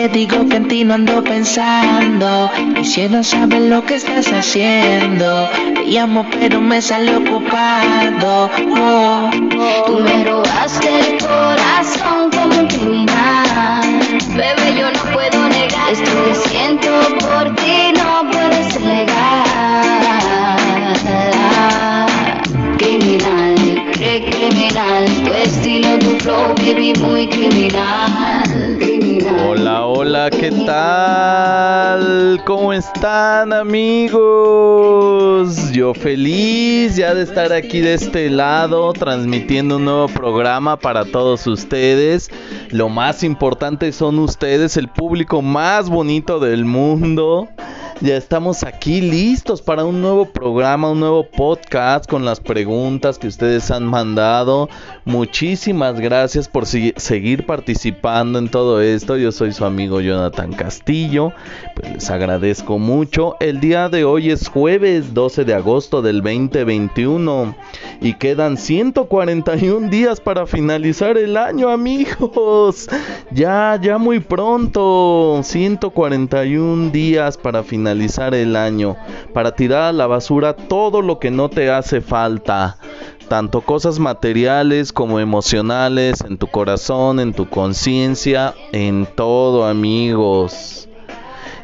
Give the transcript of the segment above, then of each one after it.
te digo que en ti no ando pensando. No sabes lo que estás haciendo, te llamo pero me sale ocupado. Oh, Tú me robaste el corazón como un criminal. Bebé, yo no puedo negar esto que siento por ti, no puedes negar. Criminal, qué criminal, tu estilo, tu flow, baby, muy criminal. Hola, hola, ¿qué tal? ¿Cómo están amigos? Yo feliz ya de estar aquí de este lado transmitiendo un nuevo programa para todos ustedes. Lo más importante son ustedes, el público más bonito del mundo. Ya estamos aquí listos para un nuevo programa, un nuevo podcast con las preguntas que ustedes han mandado. Muchísimas gracias por seguir participando en todo esto. Yo soy su amigo Jonathan Castillo. Pues les agradezco mucho. El día de hoy es jueves 12 de agosto del 2021 y quedan 141 días para finalizar el año, amigos. Ya, ya muy pronto. 141 días para finalizar el año. Para tirar a la basura todo lo que no te hace falta. Tanto cosas materiales como emocionales, en tu corazón, en tu conciencia, en todo, amigos.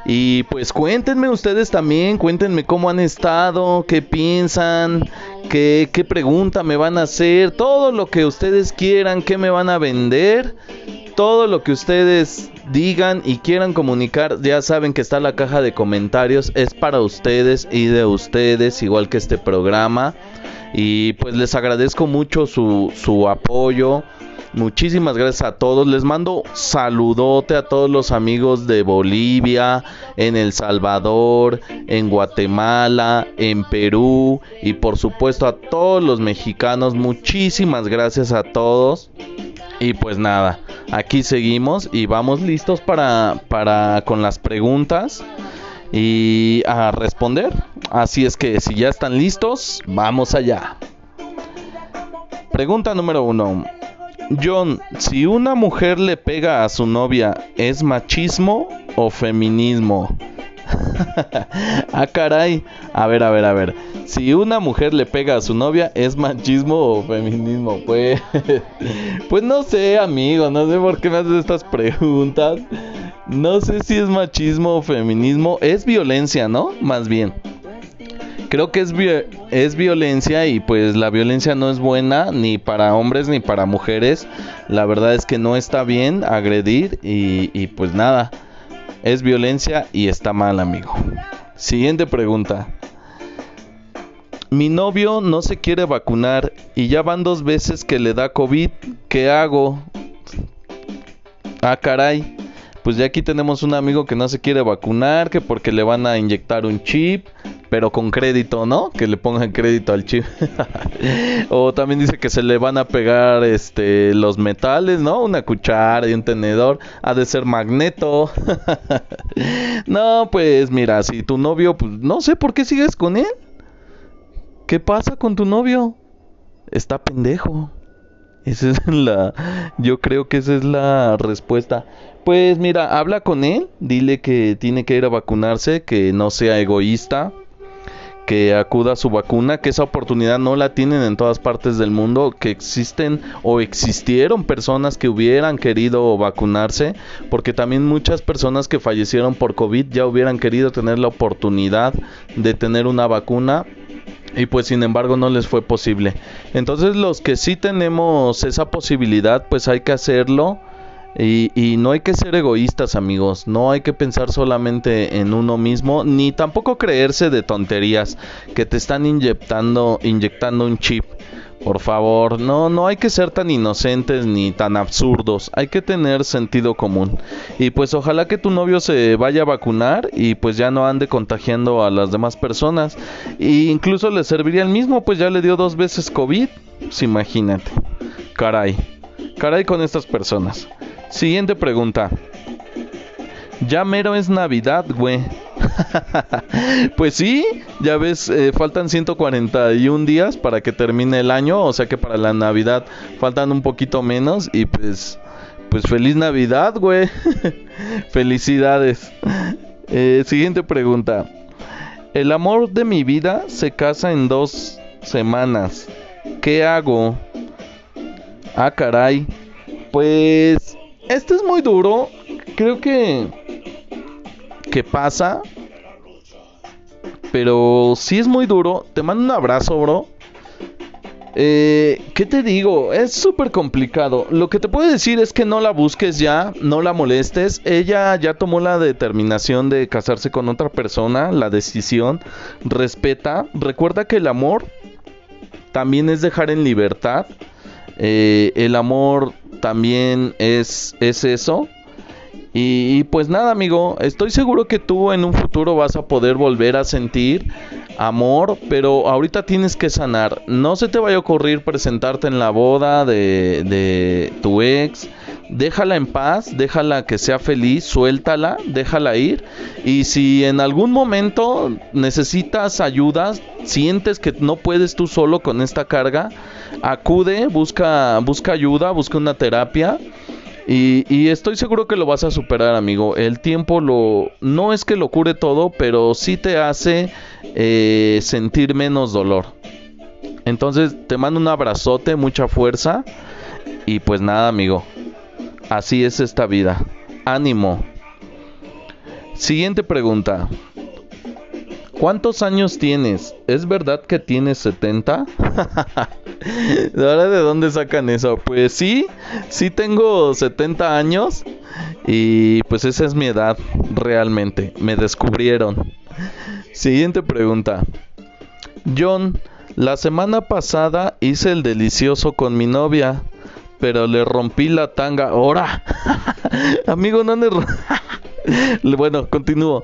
Y pues cuéntenme ustedes también, cuéntenme cómo han estado, qué piensan, qué, qué pregunta me van a hacer, todo lo que ustedes quieran, qué me van a vender, todo lo que ustedes digan y quieran comunicar, ya saben que está la caja de comentarios, es para ustedes y de ustedes, igual que este programa. Y pues les agradezco mucho su, su apoyo. Muchísimas gracias a todos. Les mando saludote a todos los amigos de Bolivia, en El Salvador, en Guatemala, en Perú y por supuesto a todos los mexicanos. Muchísimas gracias a todos. Y pues nada, aquí seguimos y vamos listos para, para con las preguntas y a responder. Así es que si ya están listos, vamos allá. Pregunta número uno. John, si una mujer le pega a su novia, ¿es machismo o feminismo? ah, caray. A ver, a ver, a ver. Si una mujer le pega a su novia, ¿es machismo o feminismo? Pues, pues no sé, amigo. No sé por qué me haces estas preguntas. No sé si es machismo o feminismo. Es violencia, ¿no? Más bien. Creo que es, es violencia y pues la violencia no es buena ni para hombres ni para mujeres. La verdad es que no está bien agredir y, y pues nada. Es violencia y está mal, amigo. Siguiente pregunta. Mi novio no se quiere vacunar y ya van dos veces que le da COVID. ¿Qué hago? Ah, caray. Pues ya aquí tenemos un amigo que no se quiere vacunar, que porque le van a inyectar un chip, pero con crédito, ¿no? Que le pongan crédito al chip. o también dice que se le van a pegar este los metales, ¿no? Una cuchara y un tenedor. Ha de ser magneto. no, pues mira, si tu novio, pues no sé por qué sigues con él. ¿Qué pasa con tu novio? Está pendejo. Esa es la. Yo creo que esa es la respuesta. Pues mira, habla con él, dile que tiene que ir a vacunarse, que no sea egoísta, que acuda a su vacuna, que esa oportunidad no la tienen en todas partes del mundo, que existen o existieron personas que hubieran querido vacunarse, porque también muchas personas que fallecieron por COVID ya hubieran querido tener la oportunidad de tener una vacuna y pues sin embargo no les fue posible. Entonces los que sí tenemos esa posibilidad, pues hay que hacerlo. Y, no hay que ser egoístas amigos, no hay que pensar solamente en uno mismo, ni tampoco creerse de tonterías que te están inyectando, inyectando un chip. Por favor, no, no hay que ser tan inocentes ni tan absurdos, hay que tener sentido común. Y pues ojalá que tu novio se vaya a vacunar y pues ya no ande contagiando a las demás personas. E incluso le serviría el mismo, pues ya le dio dos veces COVID. Pues imagínate. Caray. Caray con estas personas. Siguiente pregunta. Ya mero es Navidad, güey. pues sí, ya ves, eh, faltan 141 días para que termine el año, o sea que para la Navidad faltan un poquito menos y pues pues feliz Navidad, güey. Felicidades. Eh, siguiente pregunta. El amor de mi vida se casa en dos semanas. ¿Qué hago? Ah, caray. Pues esto es muy duro. Creo que que pasa. Pero si es muy duro. Te mando un abrazo, bro. Eh, ¿Qué te digo? Es súper complicado. Lo que te puedo decir es que no la busques ya, no la molestes. Ella ya tomó la determinación de casarse con otra persona, la decisión. Respeta. Recuerda que el amor también es dejar en libertad. Eh, el amor también es, es eso. Y, pues nada, amigo, estoy seguro que tú en un futuro vas a poder volver a sentir amor, pero ahorita tienes que sanar. No se te vaya a ocurrir presentarte en la boda de, de tu ex. Déjala en paz, déjala que sea feliz, suéltala, déjala ir. Y si en algún momento necesitas ayuda, sientes que no puedes tú solo con esta carga, acude, busca, busca ayuda, busca una terapia. Y, estoy seguro que lo vas a superar, amigo. El tiempo lo no es que lo cure todo, pero sí te hace eh, sentir menos dolor. Entonces te mando un abrazote, mucha fuerza. Y pues nada, amigo. Así es esta vida. Ánimo. Siguiente pregunta. ¿Cuántos años tienes? ¿Es verdad que tienes 70? ¿Ahora de dónde sacan eso? Pues sí, sí tengo 70 años y pues esa es mi edad realmente. Me descubrieron. Siguiente pregunta. John, la semana pasada hice el delicioso con mi novia, pero le rompí la tanga. ¡Hora! Amigo, no le... bueno, continúo.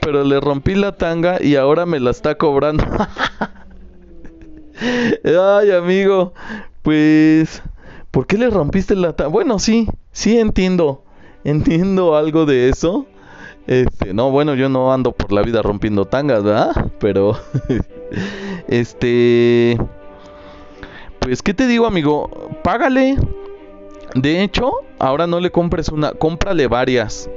pero le rompí la tanga y ahora me la está cobrando. Ay, amigo. Pues, ¿por qué le rompiste la tanga? Bueno, sí, sí entiendo. Entiendo algo de eso. Este, no, bueno, yo no ando por la vida rompiendo tangas, ¿verdad? Pero, este, pues, ¿qué te digo, amigo? Págale. De hecho, ahora no le compres una, cómprale varias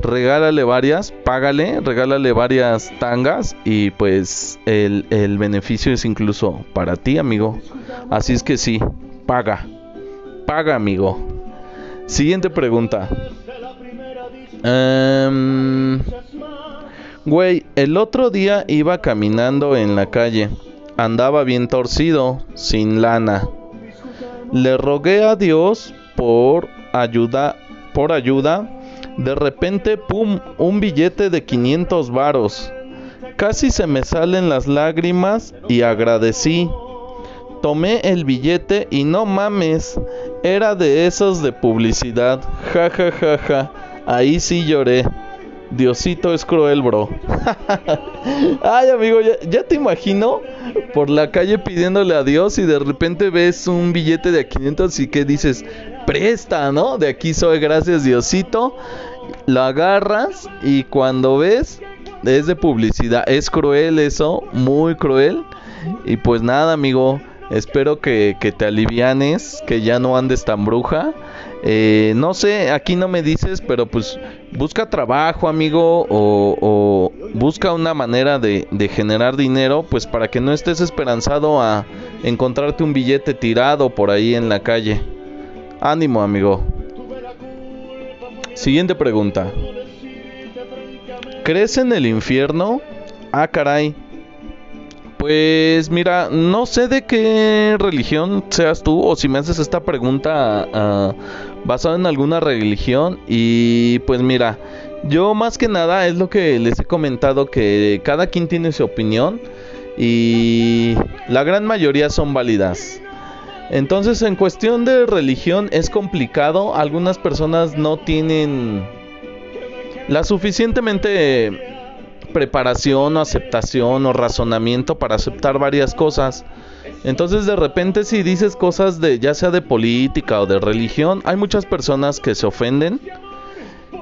regálale varias, págale, regálale varias tangas y pues el, beneficio es incluso para ti, amigo. Así es que sí, paga, paga, amigo. Siguiente pregunta. Um, güey, el otro día iba caminando en la calle. Andaba bien torcido, sin lana. Le rogué a Dios por ayuda, por ayuda de repente, pum, un billete de 500 varos. Casi se me salen las lágrimas y agradecí. Tomé el billete y no mames, era de esos de publicidad. Ja ja ja ja. Ahí sí lloré. Diosito es cruel, bro. Ay, amigo, ya, te imagino por la calle pidiéndole a Dios y de repente ves un billete de 500 y que dices, presta, ¿no? De aquí soy, gracias Diosito. Lo agarras y cuando ves, es de publicidad. Es cruel eso, muy cruel. Y pues nada, amigo. Espero que, te alivianes, que ya no andes tan bruja. Eh, no sé, aquí no me dices, pero pues busca trabajo, amigo, o, busca una manera de, de, generar dinero, pues para que no estés esperanzado a encontrarte un billete tirado por ahí en la calle. Ánimo, amigo. Siguiente pregunta. ¿Crees en el infierno? Ah, caray. Pues mira, no sé de qué religión seas tú o si me haces esta pregunta uh, basada en alguna religión y pues mira, yo más que nada es lo que les he comentado que cada quien tiene su opinión y la gran mayoría son válidas. Entonces, en cuestión de religión es complicado. Algunas personas no tienen la suficientemente preparación o aceptación o razonamiento para aceptar varias cosas. Entonces de repente si dices cosas de ya sea de política o de religión, hay muchas personas que se ofenden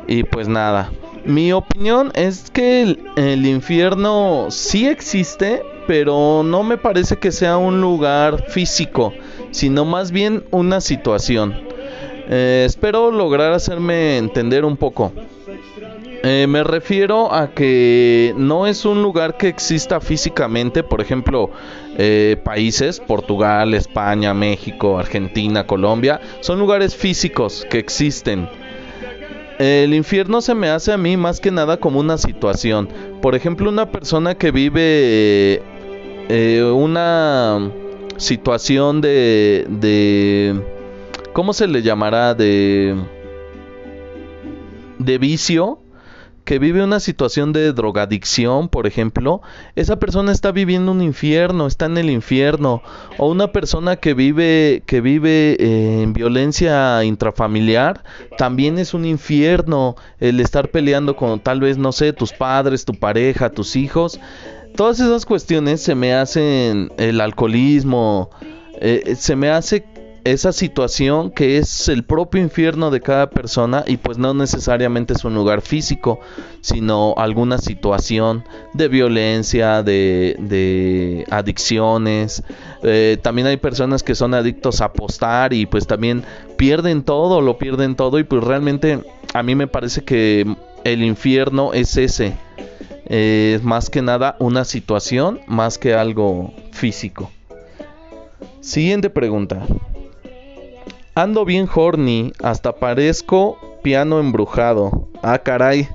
y pues nada. Mi opinión es que el, infierno sí existe, pero no me parece que sea un lugar físico sino más bien una situación. Eh, espero lograr hacerme entender un poco. Eh, me refiero a que no es un lugar que exista físicamente, por ejemplo, eh, países, Portugal, España, México, Argentina, Colombia, son lugares físicos que existen. El infierno se me hace a mí más que nada como una situación. Por ejemplo, una persona que vive eh, una situación de, de... ¿Cómo se le llamará? De... De vicio que vive una situación de drogadicción, por ejemplo, esa persona está viviendo un infierno, está en el infierno, o una persona que vive que vive eh, en violencia intrafamiliar, también es un infierno el estar peleando con tal vez no sé, tus padres, tu pareja, tus hijos. Todas esas cuestiones se me hacen el alcoholismo, eh, se me hace esa situación que es el propio infierno de cada persona y pues no necesariamente es un lugar físico, sino alguna situación de violencia, de, adicciones. Eh, también hay personas que son adictos a apostar y pues también pierden todo, lo pierden todo y pues realmente a mí me parece que el infierno es ese. es más que nada una situación más que algo físico. Siguiente pregunta. Ando bien horny, hasta parezco piano embrujado. Ah, caray,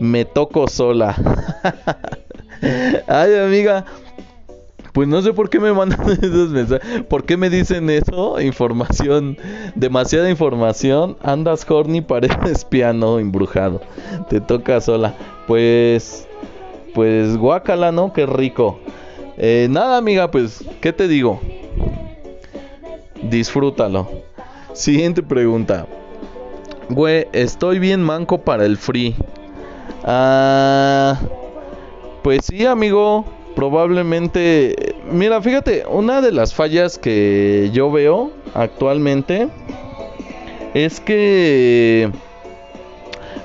me toco sola. Ay, amiga, pues no sé por qué me mandan esos mensajes. ¿Por qué me dicen eso? Información, demasiada información. Andas horny, pareces piano embrujado. Te toca sola. Pues, pues guácala, ¿no? Qué rico. Eh, nada, amiga, pues, ¿qué te digo? Disfrútalo. Siguiente pregunta. Güey, estoy bien manco para el free. Ah, pues sí, amigo. Probablemente. Mira, fíjate, una de las fallas que yo veo actualmente es que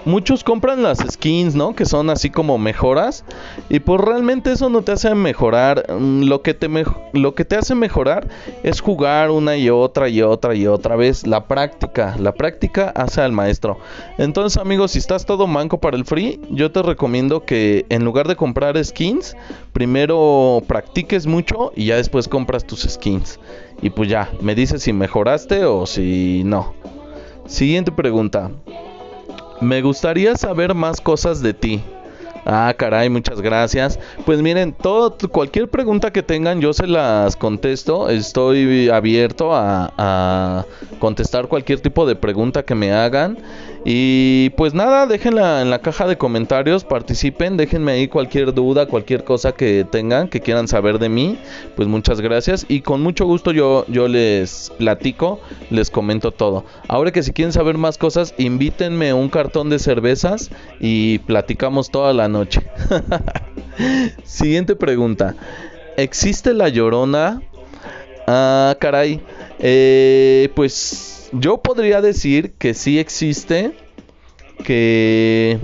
muchos compran las skins, ¿no? Que son así como mejoras. Y pues realmente eso no te hace mejorar. Mm, lo que te, lo que te hace mejorar es jugar una y otra y otra y otra vez. La práctica. La práctica hace al maestro. Entonces amigos, si estás todo manco para el free, yo te recomiendo que en lugar de comprar skins, primero practiques mucho y ya después compras tus skins. Y pues ya, me dices si mejoraste o si no. Siguiente pregunta. Me gustaría saber más cosas de ti. Ah, caray, muchas gracias. Pues miren, cualquier pregunta que tengan, yo se las contesto. Estoy abierto a contestar cualquier tipo de pregunta que me hagan. Y pues nada, déjenla en la caja de comentarios, participen, déjenme ahí cualquier duda, cualquier cosa que tengan, que quieran saber de mí. Pues muchas gracias y con mucho gusto yo, yo les platico, les comento todo. Ahora que si quieren saber más cosas, invítenme un cartón de cervezas y platicamos toda la noche. Siguiente pregunta. ¿Existe la llorona? Ah, caray. Eh, pues yo podría decir que sí existe, que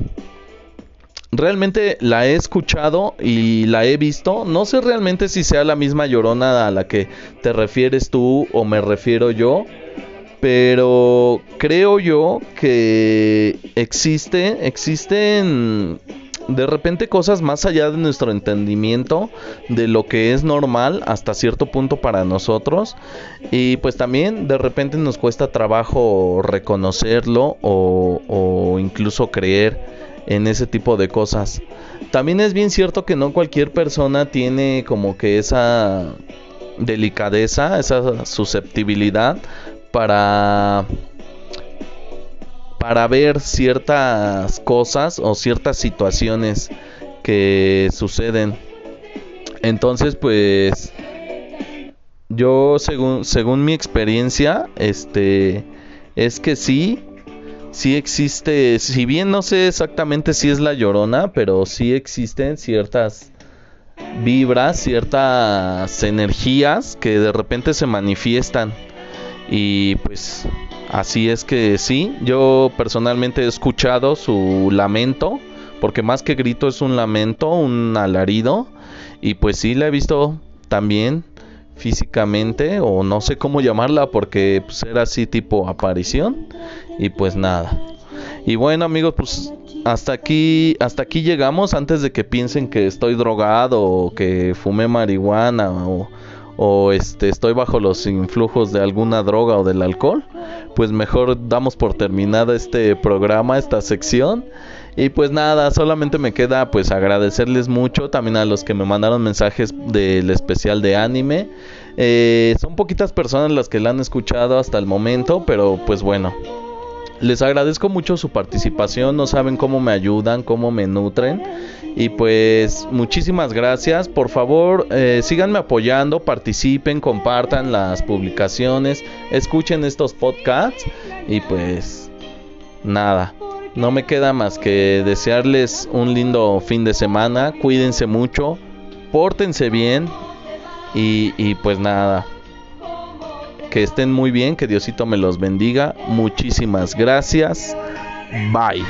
realmente la he escuchado y la he visto. No sé realmente si sea la misma llorona a la que te refieres tú o me refiero yo. Pero creo yo que existe, existen de repente cosas más allá de nuestro entendimiento de lo que es normal hasta cierto punto para nosotros. Y pues también de repente nos cuesta trabajo reconocerlo o, o incluso creer en ese tipo de cosas. También es bien cierto que no cualquier persona tiene como que esa delicadeza esa susceptibilidad para para ver ciertas cosas o ciertas situaciones que suceden. Entonces, pues yo según según mi experiencia, este es que sí sí existe, si bien no sé exactamente si es la llorona, pero sí existen ciertas vibras, ciertas energías que de repente se manifiestan y pues Así es que sí, yo personalmente he escuchado su lamento, porque más que grito es un lamento, un alarido, y pues sí la he visto también físicamente o no sé cómo llamarla porque pues, era así tipo aparición y pues nada. Y bueno amigos, pues hasta aquí hasta aquí llegamos antes de que piensen que estoy drogado o que fumé marihuana o, o este estoy bajo los influjos de alguna droga o del alcohol, pues mejor damos por terminada este programa, esta sección. Y pues nada, solamente me queda pues agradecerles mucho también a los que me mandaron mensajes del especial de anime. Eh, son poquitas personas las que la han escuchado hasta el momento, pero pues bueno. Les agradezco mucho su participación, no saben cómo me ayudan, cómo me nutren. Y pues muchísimas gracias. Por favor, eh, síganme apoyando, participen, compartan las publicaciones, escuchen estos podcasts. Y pues nada, no me queda más que desearles un lindo fin de semana. Cuídense mucho, pórtense bien. Y, y pues nada, que estén muy bien, que Diosito me los bendiga. Muchísimas gracias. Bye.